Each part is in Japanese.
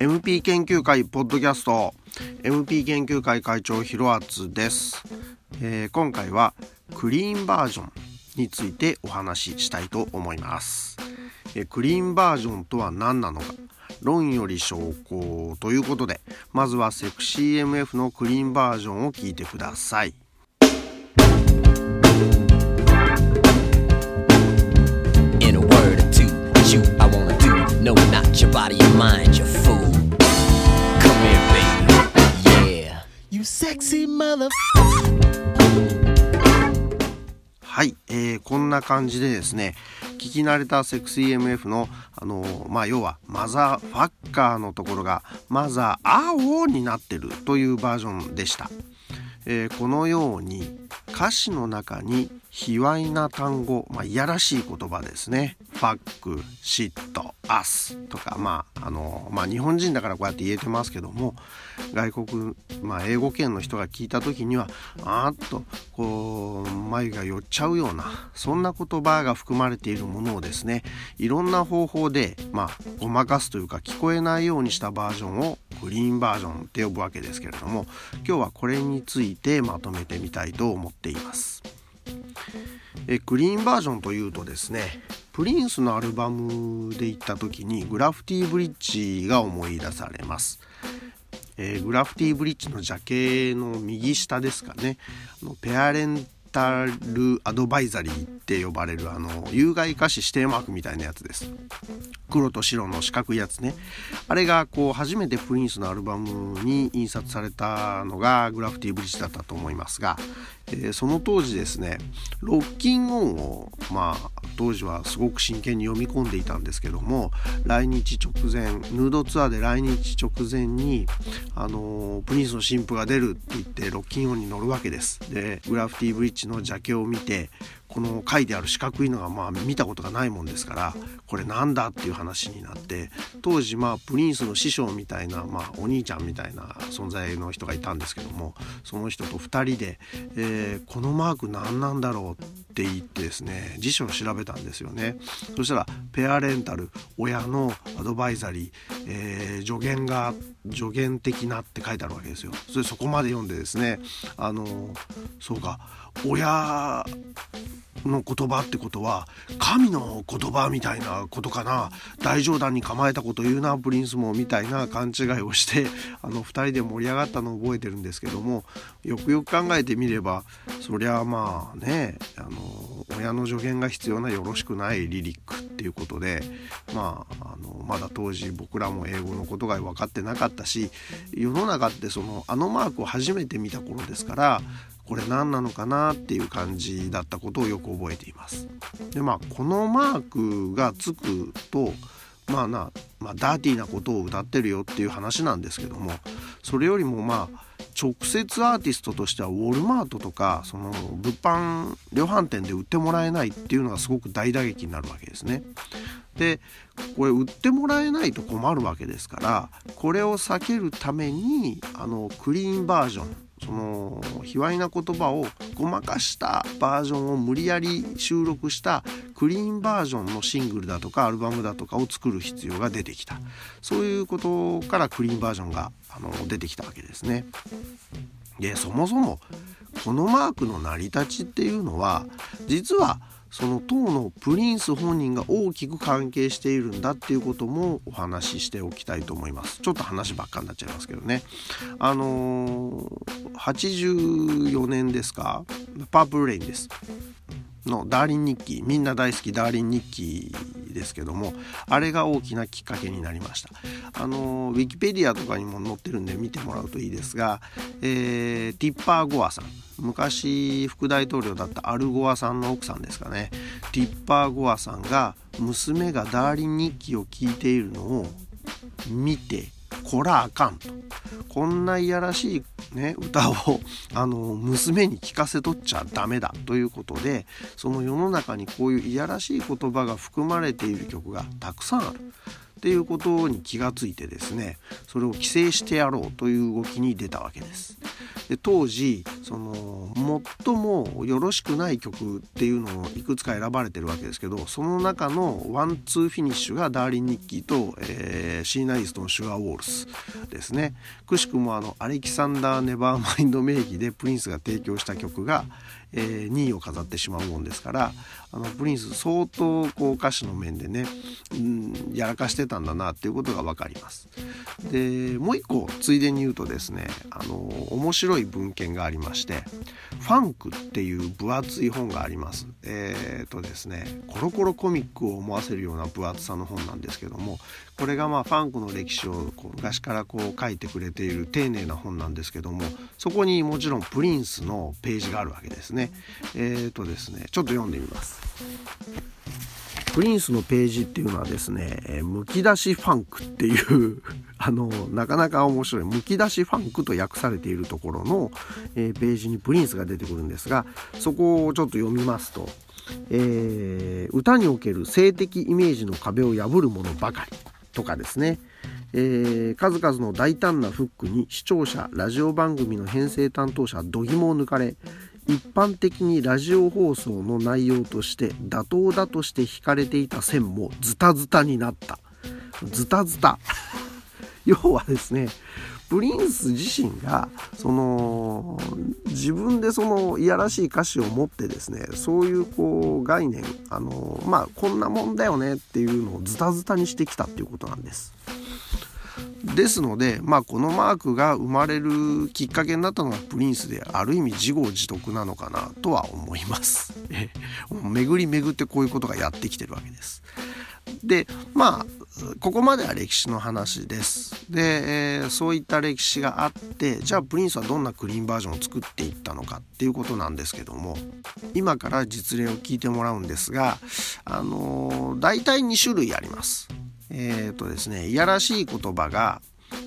MP 研究会ポッドキャスト MP 研究会会長ひろあつです、えー、今回はクリーンバージョンについてお話ししたいと思います、えー、クリーンバージョンとは何なのか。論より証拠ということでまずはセクシー MF のクリーンバージョンを聞いてください In a word or two, you I wanna do No, not your body, your mind, your fool Come here, baby Yeah You sexy mother はい、えー、こんな感じでですね聞き慣れたセクシー MF のあのまあ要はマザーファッカーのところがマザー青になってるというバージョンでした、えー、このように歌詞の中に卑猥な単語、まあ、いやらしい言葉ですね。ファック、シット、アスとか、まあ、あの、まあ、日本人だからこうやって言えてますけども、外国、まあ、英語圏の人が聞いた時には、あーっと、こう、眉が寄っちゃうような、そんな言葉が含まれているものをですね、いろんな方法で、まあ、ごまかすというか、聞こえないようにしたバージョンをグリーンバージョンって呼ぶわけですけれども、今日はこれについてまとめてみたいと思っています。えグリーンバージョンというとですねプリンスのアルバムで行った時にグラフティーブリッジが思い出されます、えー、グラフティーブリッジのジャケの右下ですかね。あのペアレンタルアドバイザリーって呼ばれるあの有害化指定マークみたいなやつです。黒と白の四角いやつね。あれがこう初めてプリンスのアルバムに印刷されたのがグラフティブリッジだったと思いますが、えー、その当時ですねロッキンオンをまあ当時はすごく真剣に読み込んでいたんですけども来日直前ヌードツアーで来日直前にあのプリンスの新譜が出るって言ってロッキンオンに乗るわけです。でグラフティブリッジの邪教を見てこの書いてある四角いのがまあ見たことがないもんですからこれなんだっていう話になって当時まあプリンスの師匠みたいな、まあ、お兄ちゃんみたいな存在の人がいたんですけどもその人と2人で、えー、このマーク何なんだろうって言ってですね辞書を調べたんですよね。そしたらペアレンタル親のアドバイザリー、えー、助言が助言的なって書いてあるわけですよ。それそこまで読んでですねあのそうか親の言葉ってことは神の言葉みたいなことかな。大冗談に構えたこと言うなプリンスもみたいな勘違いをしてあの2人で盛り上がったのを覚えてるんですけどもよくよく考えてみればそりゃまあねあの親の助言が必要なよろしくないリリックっていうことでまああのまだ当時僕らも英語のことが分かってなかったし世の中ってそのあのマークを初めて見た頃ですからこれ何なのかなっていう感じだったことをよく覚えています。でまあこのマークがつくとまあな、まあ、ダーティーなことを歌ってるよっていう話なんですけどもそれよりもまあ直接アーティストとしてはウォルマートとかその物販量販店で売ってもらえないっていうのがすごく大打撃になるわけですね。でこれ売ってもらえないと困るわけですからこれを避けるためにあのクリーンバージョンその卑猥な言葉をごまかしたバージョンを無理やり収録したクリーンバージョンのシングルだとかアルバムだとかを作る必要が出てきたそういうことからクリーンバージョンがあの出てきたわけですね。でそもそもこのマークの成り立ちっていうのは実はその当のプリンス本人が大きく関係しているんだっていうこともお話ししておきたいと思います。ちょっと話ばっかになっちゃいますけどね。あのー、84年ですか？パープルレインです。のダーリン・ニッキーみんな大好きダーリン・ニッキーですけどもあれが大きなきっかけになりました。あのウィキペディアとかにも載ってるんで見てもらうといいですが、えー、ティッパー・ゴアさん。昔副大統領だったアルゴアさんの奥さんですかね。ティッパー・ゴアさんが娘がダーリン・ニッキーを聞いているのを見てこらあかんとこんないやらしい、ね、歌をあの娘に聞かせとっちゃダメだということでその世の中にこういういやらしい言葉が含まれている曲がたくさんある。っていうことに気がついてですねそれを規制してやろうという動きに出たわけです。で当時その最もよろしくない曲っていうのをいくつか選ばれてるわけですけどその中のワンツーフィニッシュがダーリン・ニッキーと、えー、シーナ・イーストのシュガー・ウォールズですね。くしくもあのアレキサンダー・ネバーマインド名義でプリンスが提供した曲が、えー、2位を飾ってしまうもんですからあのプリンス相当こう歌詞の面でね、うん、やらかしてたんだなっていうことが分かります。でもう一個ついでに言うとですねあの面白い文献がありまして「ファンク」っていう分厚い本があります。えっ、ー、とですねコロコロコミックを思わせるような分厚さの本なんですけどもこれがまあファンクの歴史をこう昔からこう書いてくれている丁寧な本なんですけどもそこにもちろんプリンスのページがあるわけですね。えっ、ー、とですねちょっと読んでみます。プリンスのページっていうのはですね、むき出しファンクっていう あの、なかなか面白い、むき出しファンクと訳されているところの、えー、ページにプリンスが出てくるんですが、そこをちょっと読みますと、えー、歌における性的イメージの壁を破るものばかりとかですね、えー、数々の大胆なフックに視聴者ラジオ番組の編成担当者度肝を抜かれ一般的にラジオ放送の内容として妥当だとして引かれていた線もズタズタになったズタズタ 要はですねプリンス自身がその自分でそのいやらしい歌詞を持ってですねそういうこう概念あのまあこんなもんだよねっていうのをズタズタにしてきたっていうことなんです。ですので、まあ、このマークが生まれるきっかけになったのがプリンスである意味自業自得なのかなとは思います。巡り巡ってこういうことがやってきてるわけです。でまあここまでは歴史の話です。で、えー、そういった歴史があってじゃあプリンスはどんなクリーンバージョンを作っていったのかっていうことなんですけども今から実例を聞いてもらうんですがあのー、大体2種類あります。えっ、ー、とですねいやらしい言葉が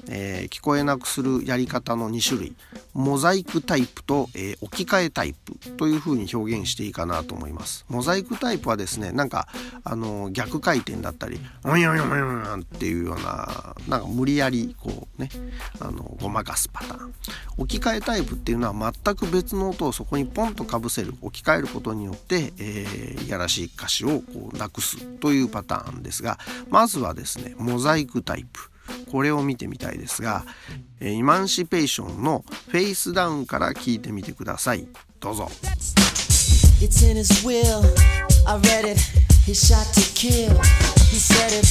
えー、聞こえなくするやり方の2種類。モザイクタイプと、えー、置き換えタイプというふうに表現していいかなと思います。モザイクタイプはですねなんかあの逆回転だったり「おんよんよんよん」っていうようななんか無理やりこうねあのごまかすパターン。置き換えタイプっていうのは全く別の音をそこにポンとかぶせる置き換えることによって、えー、いやらしい歌詞をこうなくすというパターンですがまずはですねモザイクタイプ。これを見てみたいですが、えイマンシペーションのフェイスダウンから聞いてみてくださいどうぞ It's in his will. I read it. He shot to kill. He said it.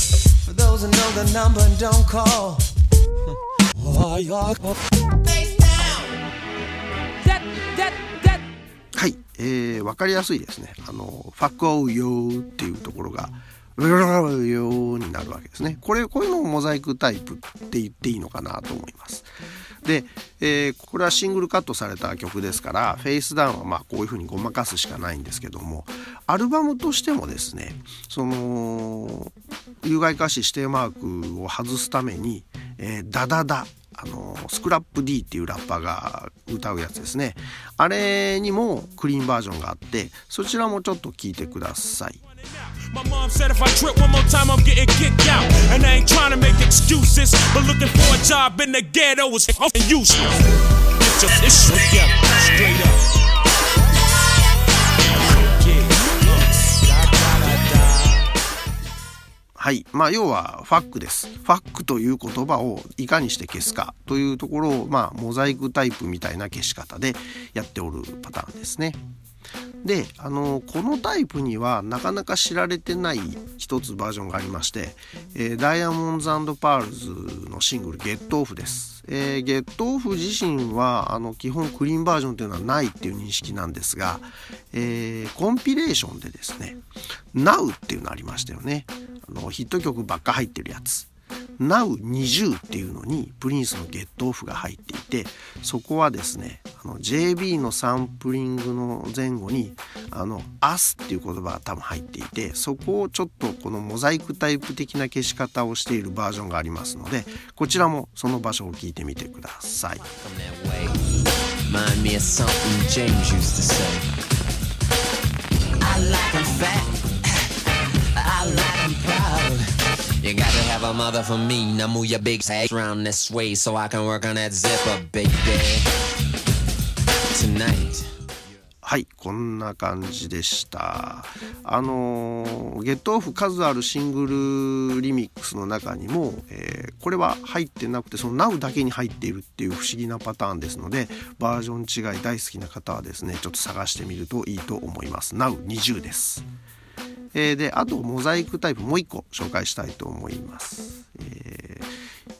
For those who know the number and don't call. はい、えー、わかりやすいですね。あの、ファックオウヨーっていうところが、ブルようになるわけですね。これ、こういうのをモザイクタイプって言っていいのかなと思います。で、えー、これはシングルカットされた曲ですから、フェイスダウンはまあこういうふうにごまかすしかないんですけども、アルバムとしてもですね、その、有害歌詞指定マークを外すために、えー、ダダダあのスクラップ D っていうラッパーが歌うやつですねあれにもクリーンバージョンがあってそちらもちょっと聞いてください My mom said if I trip one more time, I'm getting kicked out. And I ain't trying to make excuses, but looking for a job in the ghetto is useless. Get your issue together, straight up. はい。まあ、要は、ファックです。ファックという言葉をいかにして消すかというところを、まあ、モザイクタイプみたいな消し方でやっておるパターンですね。であのこのタイプにはなかなか知られてない一つバージョンがありまして、えー、ダイヤモンドパールズのシングル「ゲットオフ」です。えー、ゲットオフ自身はあの基本クリーンバージョンというのはないっていう認識なんですが、えー、コンピレーションでですね「Now」っていうのありましたよねあのヒット曲ばっか入ってるやつ Now20 っていうのにプリンスのゲットオフが入っていてそこはですね JB のサンプリングの前後に「あのアスっていう言葉が多分入っていてそこをちょっとこのモザイクタイプ的な消し方をしているバージョンがありますのでこちらもその場所を聞いてみてください。はい、こんな感じでした。あのゲットオフ数あるシングルリミックスの中にも、えー、これは入ってなくてその Now だけに入っているっていう不思議なパターンですのでバージョン違い大好きな方はですねちょっと探してみるといいと思います。Now20 です。えー、であとモザイクタイプもう一個紹介したいと思います。えー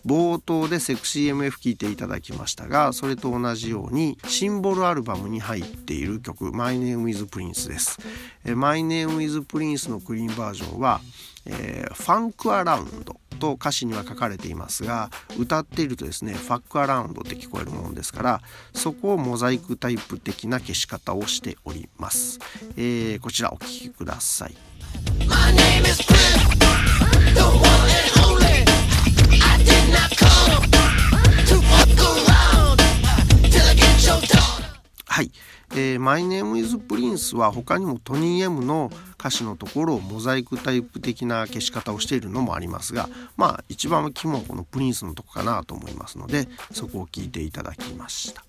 冒頭でセクシー MF 聴いていただきましたがそれと同じようにシンボルアルバムに入っている曲「My Name is Prince」です。My Name is Prince のクリーンバージョンは、えー、ファンクアラウンドと歌詞には書かれていますが歌っているとですねファックアラウンドって聞こえるものですからそこをモザイクタイプ的な消し方をしております、えー、こちらお聴きくださいはい、えー、My Name is Prince は他にもトニー M の歌詞のところをモザイクタイプ的な消し方をしているのもありますがまあ一番肝はこのプリンスのとこかなと思いますのでそこを聞いていただきました。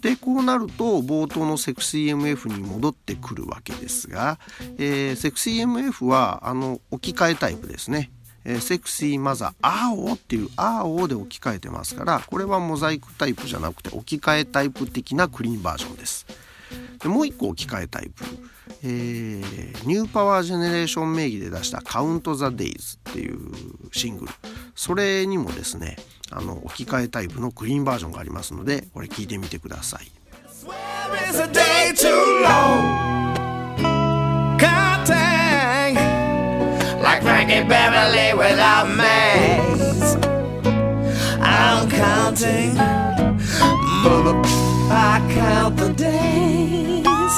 でこうなると冒頭のセクシー MF に戻ってくるわけですが、えー、セクシー MF はあの置き換えタイプですね。えー、セクシーマザー「あお」っていう「あお」で置き換えてますからこれはモザイクタイプじゃなくて置き換えタイプ的なクリーンバージョンです。でもう一個置き換えタイプ、えー、ニューパワージェネレーション名義で出した「カウント・ザ・デイズ」っていうシングルそれにもですねあの置き換えタイプのクリーンバージョンがありますのでこれ聞いてみてください。Frankie Beverly without maze. I'm counting, I count the days.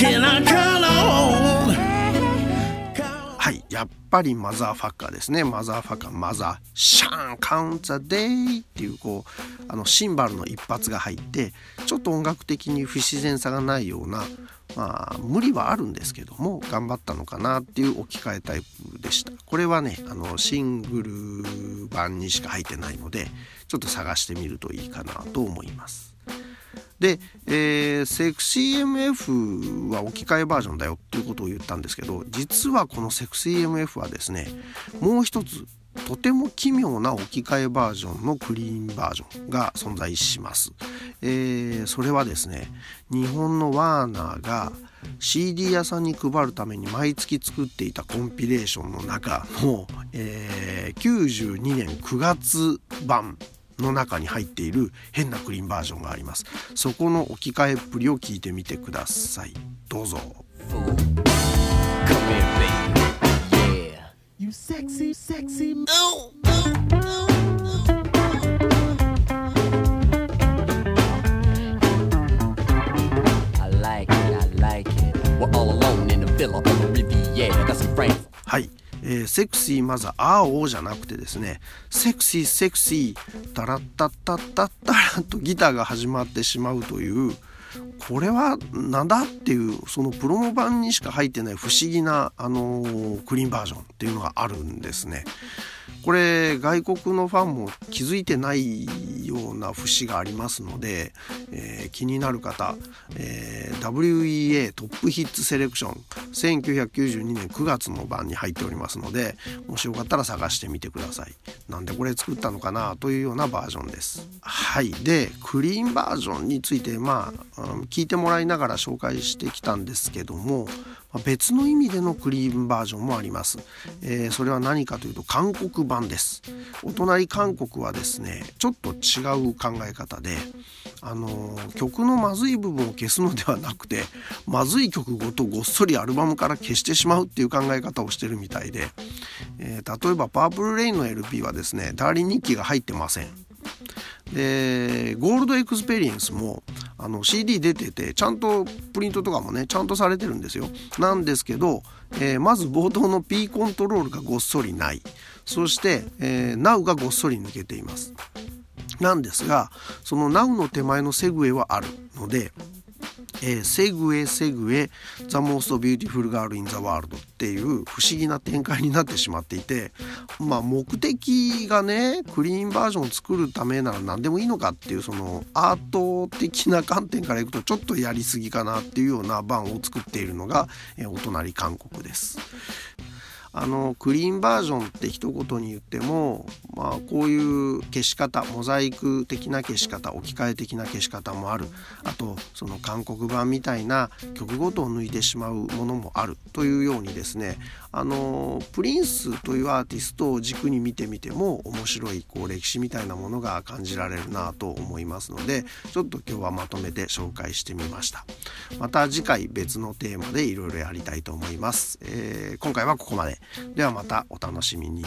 Can I count ぱりマザーファッカーですね。マザーファッカーマザーシャーンカウンザデイっていうこうあのシンバルの一発が入ってちょっと音楽的に不自然さがないようなまあ無理はあるんですけども頑張ったのかなっていう置き換えタイプでした。これはねあのシングル版にしか入ってないのでちょっと探してみるといいかなと思います。で、えー、セクシー MF は置き換えバージョンだよっていうことを言ったんですけど実はこのセクシー MF はですねもう一つとても奇妙な置き換えバージョンのクリーンバージョンが存在します。えー、それはですね日本のワーナーが CD 屋さんに配るために毎月作っていたコンピレーションの中の、えー、92年9月版の中に入っている変なクリーンバージョンがありますそこの置き換えっぷりを聞いてみてくださいどうぞ You sexy, sexy. Oh, oh, oh, I like it, I like it. We're all alone in the villa on the Riviera. Got some friends. はい。えー、セクシーまずはあおじゃなくてですねセクシーセクシータラッタッタッタッタラとギターが始まってしまうというこれはなんだっていうそのプロモ版にしか入ってない不思議な、あのー、クリーンバージョンっていうのがあるんですね。これ外国のファンも気づいてないような節がありますので、えー、気になる方、えー、WEA トップヒッツセレクション1992年9月の版に入っておりますのでもしよかったら探してみてください。なんでこれ作ったのかなというようなバージョンです。はい。でクリーンバージョンについてまあ聞いてもらいながら紹介してきたんですけども別の意味でのクリーンバージョンもあります、えー、それは何かというと韓国版です。お隣韓国はですねちょっと違う考え方であのー、曲のまずい部分を消すのではなくてまずい曲ごとごっそりアルバムから消してしまうっていう考え方をしてるみたいで、えー、例えばパープルレインの LP はですねダーリン・ニッキーが入ってません。でゴールドエクスペリエンスもあの CD 出ててちゃんとプリントとかもねちゃんとされてるんですよ。なんですけど、えー、まず冒頭の P コントロールがごっそりない。そして、えー、Now がごっそり抜けています。なんですがその Now の手前のセグウェイはあるのでえー、セグエセグエ、ザ・モースト・ビューティフル・ガール・イン・ザ・ワールドっていう不思議な展開になってしまっていてまあ目的がねクリーンバージョンを作るためなら何でもいいのかっていうそのアート的な観点からいくとちょっとやりすぎかなっていうような版を作っているのが、えー、お隣韓国です。あのクリーンバージョンって一言に言っても、まあ、こういう消し方モザイク的な消し方置き換え的な消し方もある。あとその韓国版みたいな曲ごとを抜いてしまうものもある。というようにですねあのプリンスというアーティストを軸に見てみても面白いこう歴史みたいなものが感じられるなと思いますのでちょっと今日はまとめて紹介してみました。また次回別のテーマでいろいろやりたいと思います、えー、今回はここまで。ではまたお楽しみに。